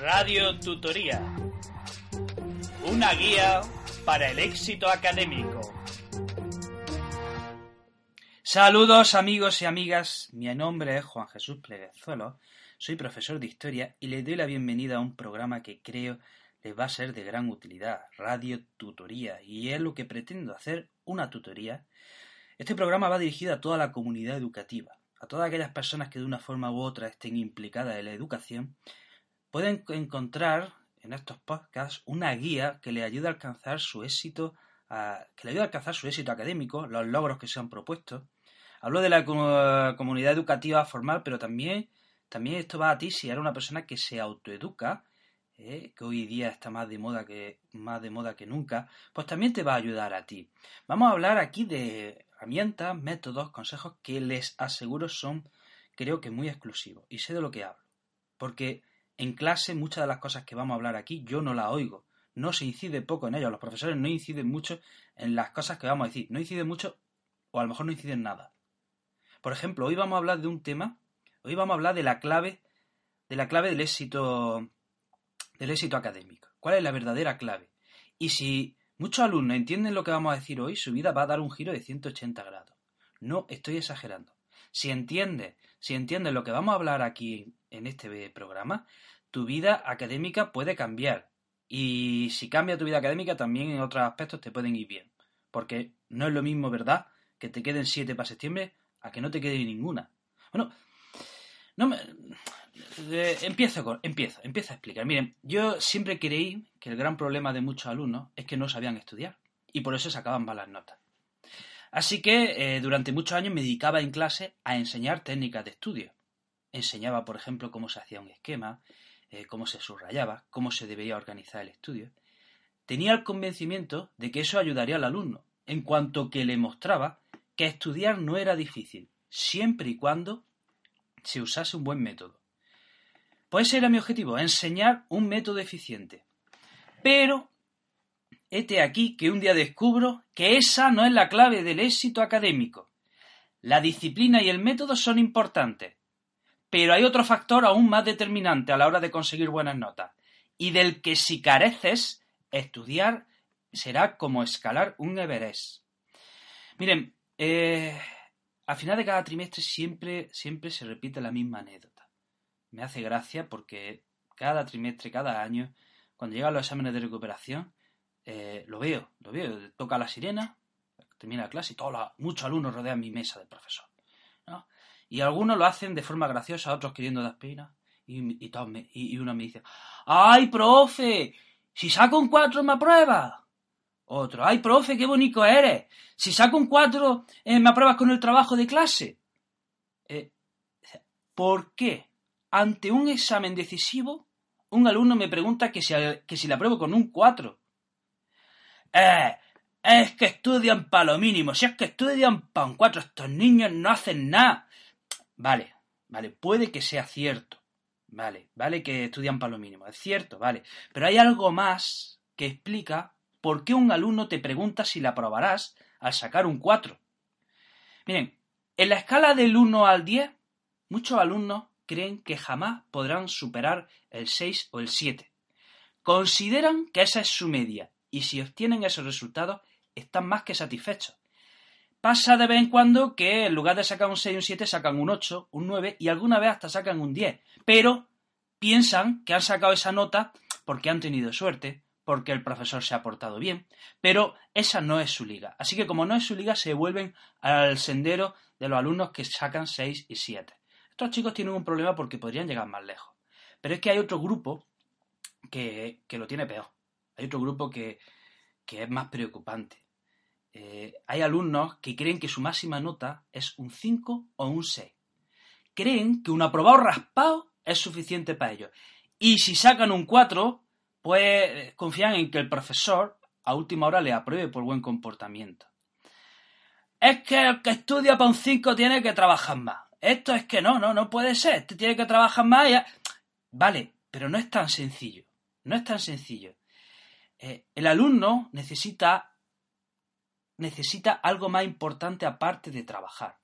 Radio Tutoría. Una guía para el éxito académico. Saludos amigos y amigas, mi nombre es Juan Jesús Pleguezuelo, soy profesor de historia y les doy la bienvenida a un programa que creo les va a ser de gran utilidad, Radio Tutoría, y es lo que pretendo hacer, una tutoría. Este programa va dirigido a toda la comunidad educativa, a todas aquellas personas que de una forma u otra estén implicadas en la educación pueden encontrar en estos podcasts una guía que le ayude a alcanzar su éxito, que le ayude a alcanzar su éxito académico, los logros que se han propuesto. Hablo de la comunidad educativa formal, pero también, también esto va a ti si eres una persona que se autoeduca, ¿eh? que hoy día está más de moda que más de moda que nunca, pues también te va a ayudar a ti. Vamos a hablar aquí de herramientas, métodos, consejos que les aseguro son, creo que muy exclusivos y sé de lo que hablo, porque en clase muchas de las cosas que vamos a hablar aquí yo no las oigo. No se incide poco en ello. Los profesores no inciden mucho en las cosas que vamos a decir. No inciden mucho o a lo mejor no inciden nada. Por ejemplo, hoy vamos a hablar de un tema. Hoy vamos a hablar de la clave de la clave del éxito del éxito académico. ¿Cuál es la verdadera clave? Y si muchos alumnos entienden lo que vamos a decir hoy, su vida va a dar un giro de 180 grados. No estoy exagerando. Si entiendes, si entiendes lo que vamos a hablar aquí en este programa, tu vida académica puede cambiar. Y si cambia tu vida académica, también en otros aspectos te pueden ir bien. Porque no es lo mismo, ¿verdad?, que te queden siete para septiembre a que no te quede ninguna. Bueno, no me... Eh, empiezo, con, empiezo, empiezo a explicar. Miren, yo siempre creí que el gran problema de muchos alumnos es que no sabían estudiar y por eso sacaban malas notas. Así que eh, durante muchos años me dedicaba en clase a enseñar técnicas de estudio. Enseñaba, por ejemplo, cómo se hacía un esquema, eh, cómo se subrayaba, cómo se debería organizar el estudio. Tenía el convencimiento de que eso ayudaría al alumno, en cuanto que le mostraba que estudiar no era difícil, siempre y cuando se usase un buen método. Pues ese era mi objetivo, enseñar un método eficiente. Pero, hete aquí que un día descubro que esa no es la clave del éxito académico. La disciplina y el método son importantes, pero hay otro factor aún más determinante a la hora de conseguir buenas notas, y del que si careces, estudiar será como escalar un Everest. Miren, eh, al final de cada trimestre siempre, siempre se repite la misma anécdota. Me hace gracia porque cada trimestre, cada año, cuando llegan los exámenes de recuperación, eh, lo veo, lo veo, toca la sirena, termina la clase y todos muchos alumnos rodean mi mesa de profesor. Y algunos lo hacen de forma graciosa, otros queriendo dar pena. Y, y, uno me dice, ¡ay, profe! Si saco un 4 me aprueba. Otro, ¡ay, profe, qué bonito eres! Si saco un 4 eh, me apruebas con el trabajo de clase. Eh, ¿Por qué? Ante un examen decisivo, un alumno me pregunta que si, que si le apruebo con un 4. Eh, es que estudian para lo mínimo. Si es que estudian para un 4, estos niños no hacen nada. Vale, vale, puede que sea cierto. Vale, vale que estudian para lo mínimo, es cierto, vale. Pero hay algo más que explica por qué un alumno te pregunta si la aprobarás al sacar un 4. Miren, en la escala del 1 al 10, muchos alumnos creen que jamás podrán superar el 6 o el 7. Consideran que esa es su media y si obtienen esos resultados están más que satisfechos. Pasa de vez en cuando que en lugar de sacar un 6 y un 7 sacan un 8, un 9 y alguna vez hasta sacan un 10. Pero piensan que han sacado esa nota porque han tenido suerte, porque el profesor se ha portado bien, pero esa no es su liga. Así que como no es su liga, se vuelven al sendero de los alumnos que sacan 6 y 7. Estos chicos tienen un problema porque podrían llegar más lejos. Pero es que hay otro grupo que, lo tiene peor. Hay otro grupo que, que es más preocupante. eh, hay alumnos que creen que su máxima nota es un 5 o un 6. Creen que un aprobado raspado es suficiente para ellos. Y si sacan un 4, pues eh, confían en que el profesor a última hora le apruebe por buen comportamiento. Es que el que estudia para un 5 tiene que trabajar más. Esto es que no, no, no puede ser. Este tiene que trabajar más. Vale, pero no es tan sencillo. No es tan sencillo. Eh, el alumno necesita, necesita algo más importante aparte de trabajar.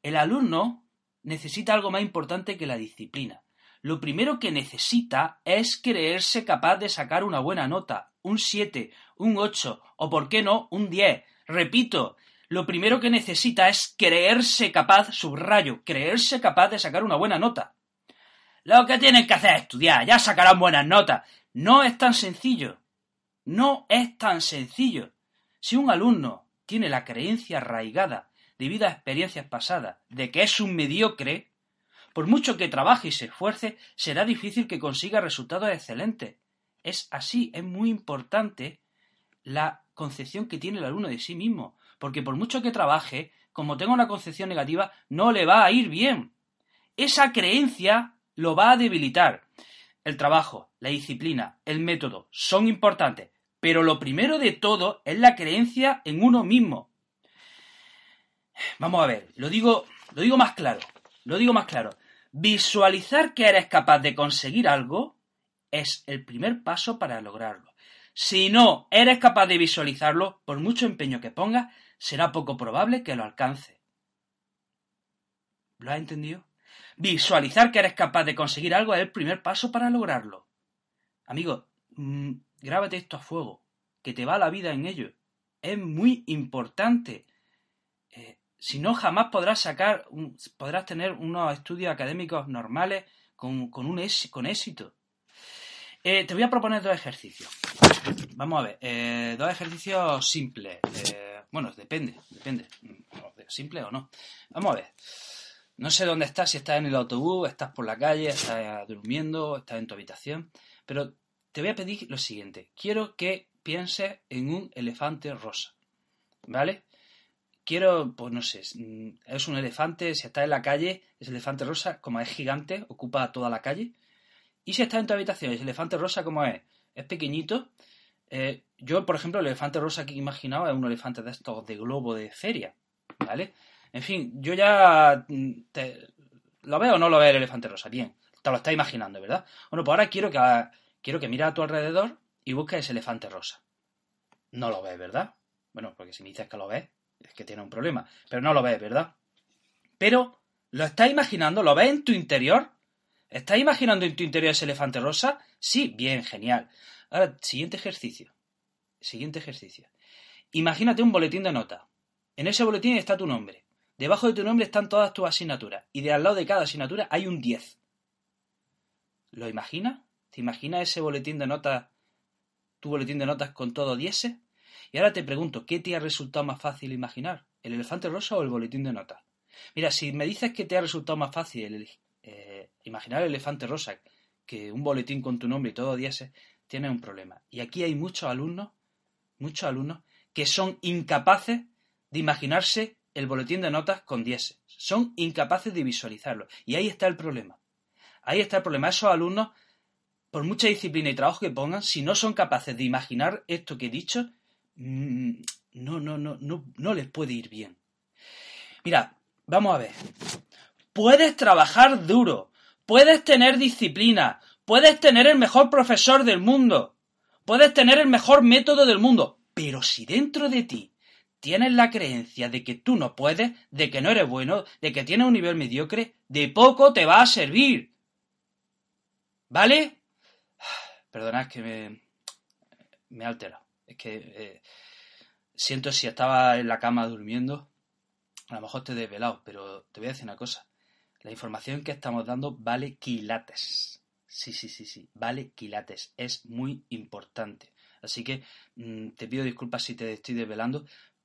El alumno necesita algo más importante que la disciplina. Lo primero que necesita es creerse capaz de sacar una buena nota, un 7, un 8 o, por qué no, un 10. Repito, lo primero que necesita es creerse capaz, subrayo, creerse capaz de sacar una buena nota. Lo que tienen que hacer es estudiar, ya sacarán buenas notas. No es tan sencillo. No es tan sencillo. Si un alumno tiene la creencia arraigada, debido a experiencias pasadas, de que es un mediocre, por mucho que trabaje y se esfuerce, será difícil que consiga resultados excelentes. Es así, es muy importante la concepción que tiene el alumno de sí mismo, porque por mucho que trabaje, como tenga una concepción negativa, no le va a ir bien. Esa creencia lo va a debilitar. El trabajo, la disciplina, el método son importantes, pero lo primero de todo es la creencia en uno mismo. Vamos a ver, lo digo, lo digo más claro, lo digo más claro. Visualizar que eres capaz de conseguir algo es el primer paso para lograrlo. Si no eres capaz de visualizarlo, por mucho empeño que pongas, será poco probable que lo alcance. ¿Lo has entendido? Visualizar que eres capaz de conseguir algo es el primer paso para lograrlo. Amigo, mm, grábate esto a fuego, que te va la vida en ello. Es muy importante. Eh, si no, jamás podrás sacar, podrás tener unos estudios académicos normales con, un con éxito. Eh, te voy a proponer dos ejercicios. Vamos a ver, eh, dos ejercicios simples. bueno, depende, depende. Simple o no. Vamos a ver. No sé dónde estás, si estás en el autobús, estás por la calle, estás durmiendo, estás en tu habitación, pero te voy a pedir lo siguiente. Quiero que pienses en un elefante rosa. ¿Vale? Quiero, pues no sé, es un elefante, si está en la calle, es elefante rosa, como es gigante, ocupa toda la calle. Y si está en tu habitación, es elefante rosa, como es, es pequeñito. Eh, yo, por ejemplo, el elefante rosa que imaginaba es un elefante de estos de globo de feria. ¿Vale? En fin, yo ya mm, ¿Lo veo o no lo ve el elefante rosa? Bien, te lo estás imaginando, ¿verdad? Bueno, pues ahora quiero que quiero que mires a tu alrededor y busques ese elefante rosa. No lo ves, ¿verdad? Bueno, porque si me dices que lo ves, es que tiene un problema. Pero no lo ves, ¿verdad? Pero, ¿lo estás imaginando? ¿Lo ves en tu interior? ¿Estás imaginando en tu interior ese elefante rosa? Sí, bien, genial. Ahora, siguiente ejercicio. Siguiente ejercicio. Imagínate un boletín de nota. En ese boletín está tu nombre. Debajo de tu nombre están todas tus asignaturas. Y de al lado de cada asignatura hay un 10. ¿Lo imaginas? ¿Te imaginas ese boletín de notas, tu boletín de notas con todo 10? Y ahora te pregunto, ¿qué te ha resultado más fácil imaginar? ¿El elefante rosa o el boletín de notas? Mira, si me dices que te ha resultado más fácil eh, imaginar el elefante rosa que un boletín con tu nombre y todo 10, tienes un problema. Y aquí hay muchos alumnos, muchos alumnos, que son incapaces de imaginarse el boletín de notas con 10. Son incapaces de visualizarlo. Y ahí está el problema. Ahí está el problema. Esos alumnos por mucha disciplina y trabajo que pongan, si no son capaces de imaginar esto que he dicho, mm, no, no, no, no, no les puede ir bien. Mira, vamos a ver. Puedes trabajar duro, puedes tener disciplina, puedes tener el mejor profesor del mundo, puedes tener el mejor método del mundo, pero si dentro de ti tienes la creencia de que tú no puedes, de que no eres bueno, de que tienes un nivel mediocre, de poco te va a servir. ¿Vale? Perdonad que me, me he alterado. Es que eh, siento si estaba en la cama durmiendo, a lo mejor te he desvelado, pero te voy a decir una cosa. La información que estamos dando vale quilates. Sí, sí, sí, sí, vale quilates. Es muy importante. Así que mm, te pido disculpas si te estoy desvelando,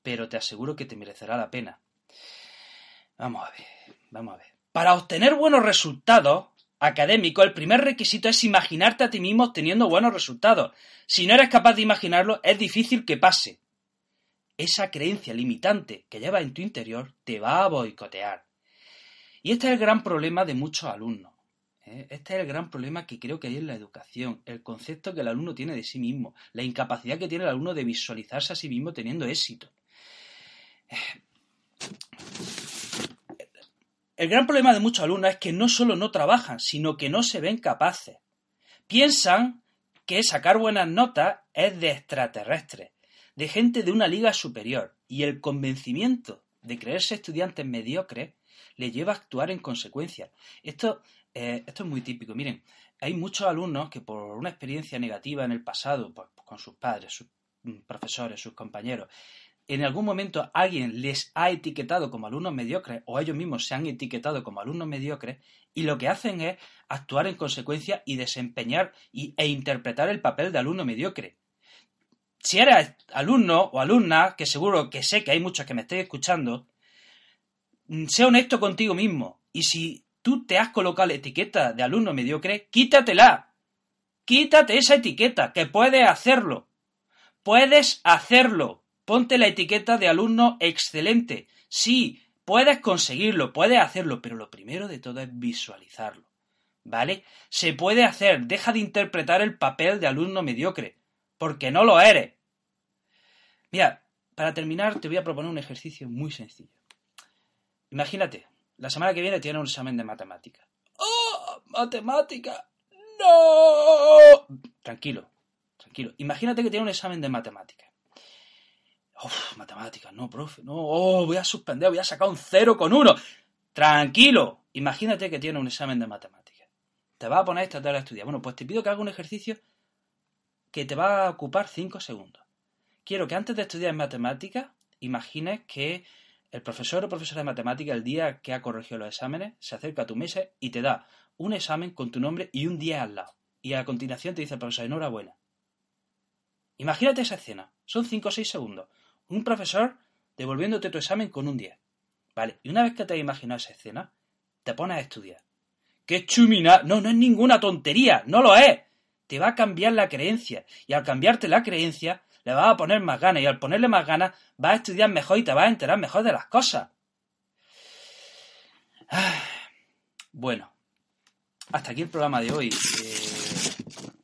pero te aseguro que te merecerá la pena. Vamos a ver, vamos a ver. Para obtener buenos resultados, académico, el primer requisito es imaginarte a ti mismo teniendo buenos resultados. Si no eres capaz de imaginarlo, es difícil que pase. esa creencia limitante que llevas en tu interior te va a boicotear. Y este es el gran problema de muchos alumnos. ¿eh? Este es el gran problema que creo que hay en la educación, el concepto que el alumno tiene de sí mismo, la incapacidad que tiene el alumno de visualizarse a sí mismo teniendo éxito. El gran problema de muchos alumnos es que no solo no trabajan, sino que no se ven capaces. Piensan que sacar buenas notas es de extraterrestres, de gente de una liga superior, y el convencimiento de creerse estudiantes mediocres le lleva a actuar en consecuencia. Esto, eh, esto es muy típico. Miren, hay muchos alumnos que por una experiencia negativa en el pasado, pues, con sus padres, sus mm, profesores, sus compañeros, en algún momento alguien les ha etiquetado como alumnos mediocres o ellos mismos se han etiquetado como alumnos mediocres y lo que hacen es actuar en consecuencia y desempeñar e interpretar el papel de alumno mediocre. Si eres alumno o alumna, que seguro que sé que hay muchos que me estéis escuchando, mm, sé honesto contigo mismo y si tú te has colocado la etiqueta de alumno mediocre, quítatela. Quítate esa etiqueta, que puedes hacerlo. Puedes hacerlo. Ponte la etiqueta de alumno excelente. Sí, puedes conseguirlo, puedes hacerlo, pero lo primero de todo es visualizarlo. ¿Vale? Se puede hacer, deja de interpretar el papel de alumno mediocre, porque no lo eres. Mira, para terminar te voy a proponer un ejercicio muy sencillo. Imagínate, la semana que viene tiene un examen de matemática. ¡Oh! ¡Matemática! ¡No! Tranquilo, tranquilo. Imagínate que tiene un examen de matemática. Matemáticas, no, profe, no, oh, voy a suspender, voy a sacar un cero con uno. Tranquilo, imagínate que tiene un examen de matemáticas. Te va a poner esta tarde a estudiar. Bueno, pues te pido que haga un ejercicio que te va a ocupar cinco segundos. Quiero que antes de estudiar matemáticas, imagines que el profesor o profesora de matemáticas, el día que ha corregido los exámenes, se acerca a tu mesa y te da un examen con tu nombre y un día al lado. Y a continuación te dice el profesor, enhorabuena. Imagínate esa escena. Son cinco o seis segundos un profesor devolviéndote tu examen con un 10. Vale, y una vez que te has imaginado esa escena, te pones a estudiar. ¡Qué chumina! No, no es ninguna tontería, no lo es. Te va a cambiar la creencia. Y al cambiarte la creencia, le vas a poner más ganas. Y al ponerle más ganas, vas a estudiar mejor y te vas a enterar mejor de las cosas. Bueno, hasta aquí el programa de hoy. Eh,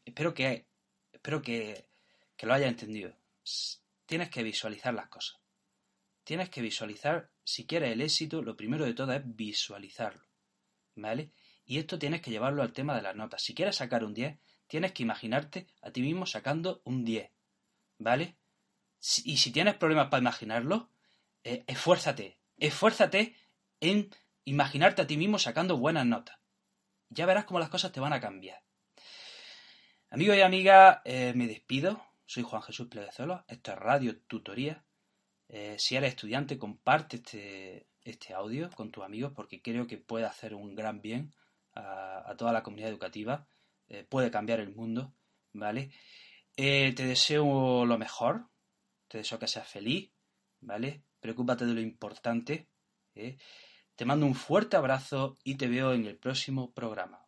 espero que, espero que, que lo haya entendido tienes que visualizar las cosas. Tienes que visualizar, si quieres el éxito, lo primero de todo es visualizarlo. ¿Vale? Y esto tienes que llevarlo al tema de las notas. Si quieres sacar un 10, tienes que imaginarte a ti mismo sacando un 10. ¿Vale? Y si tienes problemas para imaginarlo, eh, esfuérzate. Esfuérzate en imaginarte a ti mismo sacando buenas notas. Ya verás cómo las cosas te van a cambiar. Amigos y amigas, eh, me despido. Soy Juan Jesús Pleguezolo, esto es Radio Tutoría. Eh, si eres estudiante, comparte este, este audio con tus amigos porque creo que puede hacer un gran bien a, toda la comunidad educativa, eh, puede cambiar el mundo, ¿vale? Eh, te deseo lo mejor, te deseo que seas feliz, ¿vale? Preocúpate de lo importante. Te mando un fuerte abrazo y te veo en el próximo programa.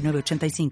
85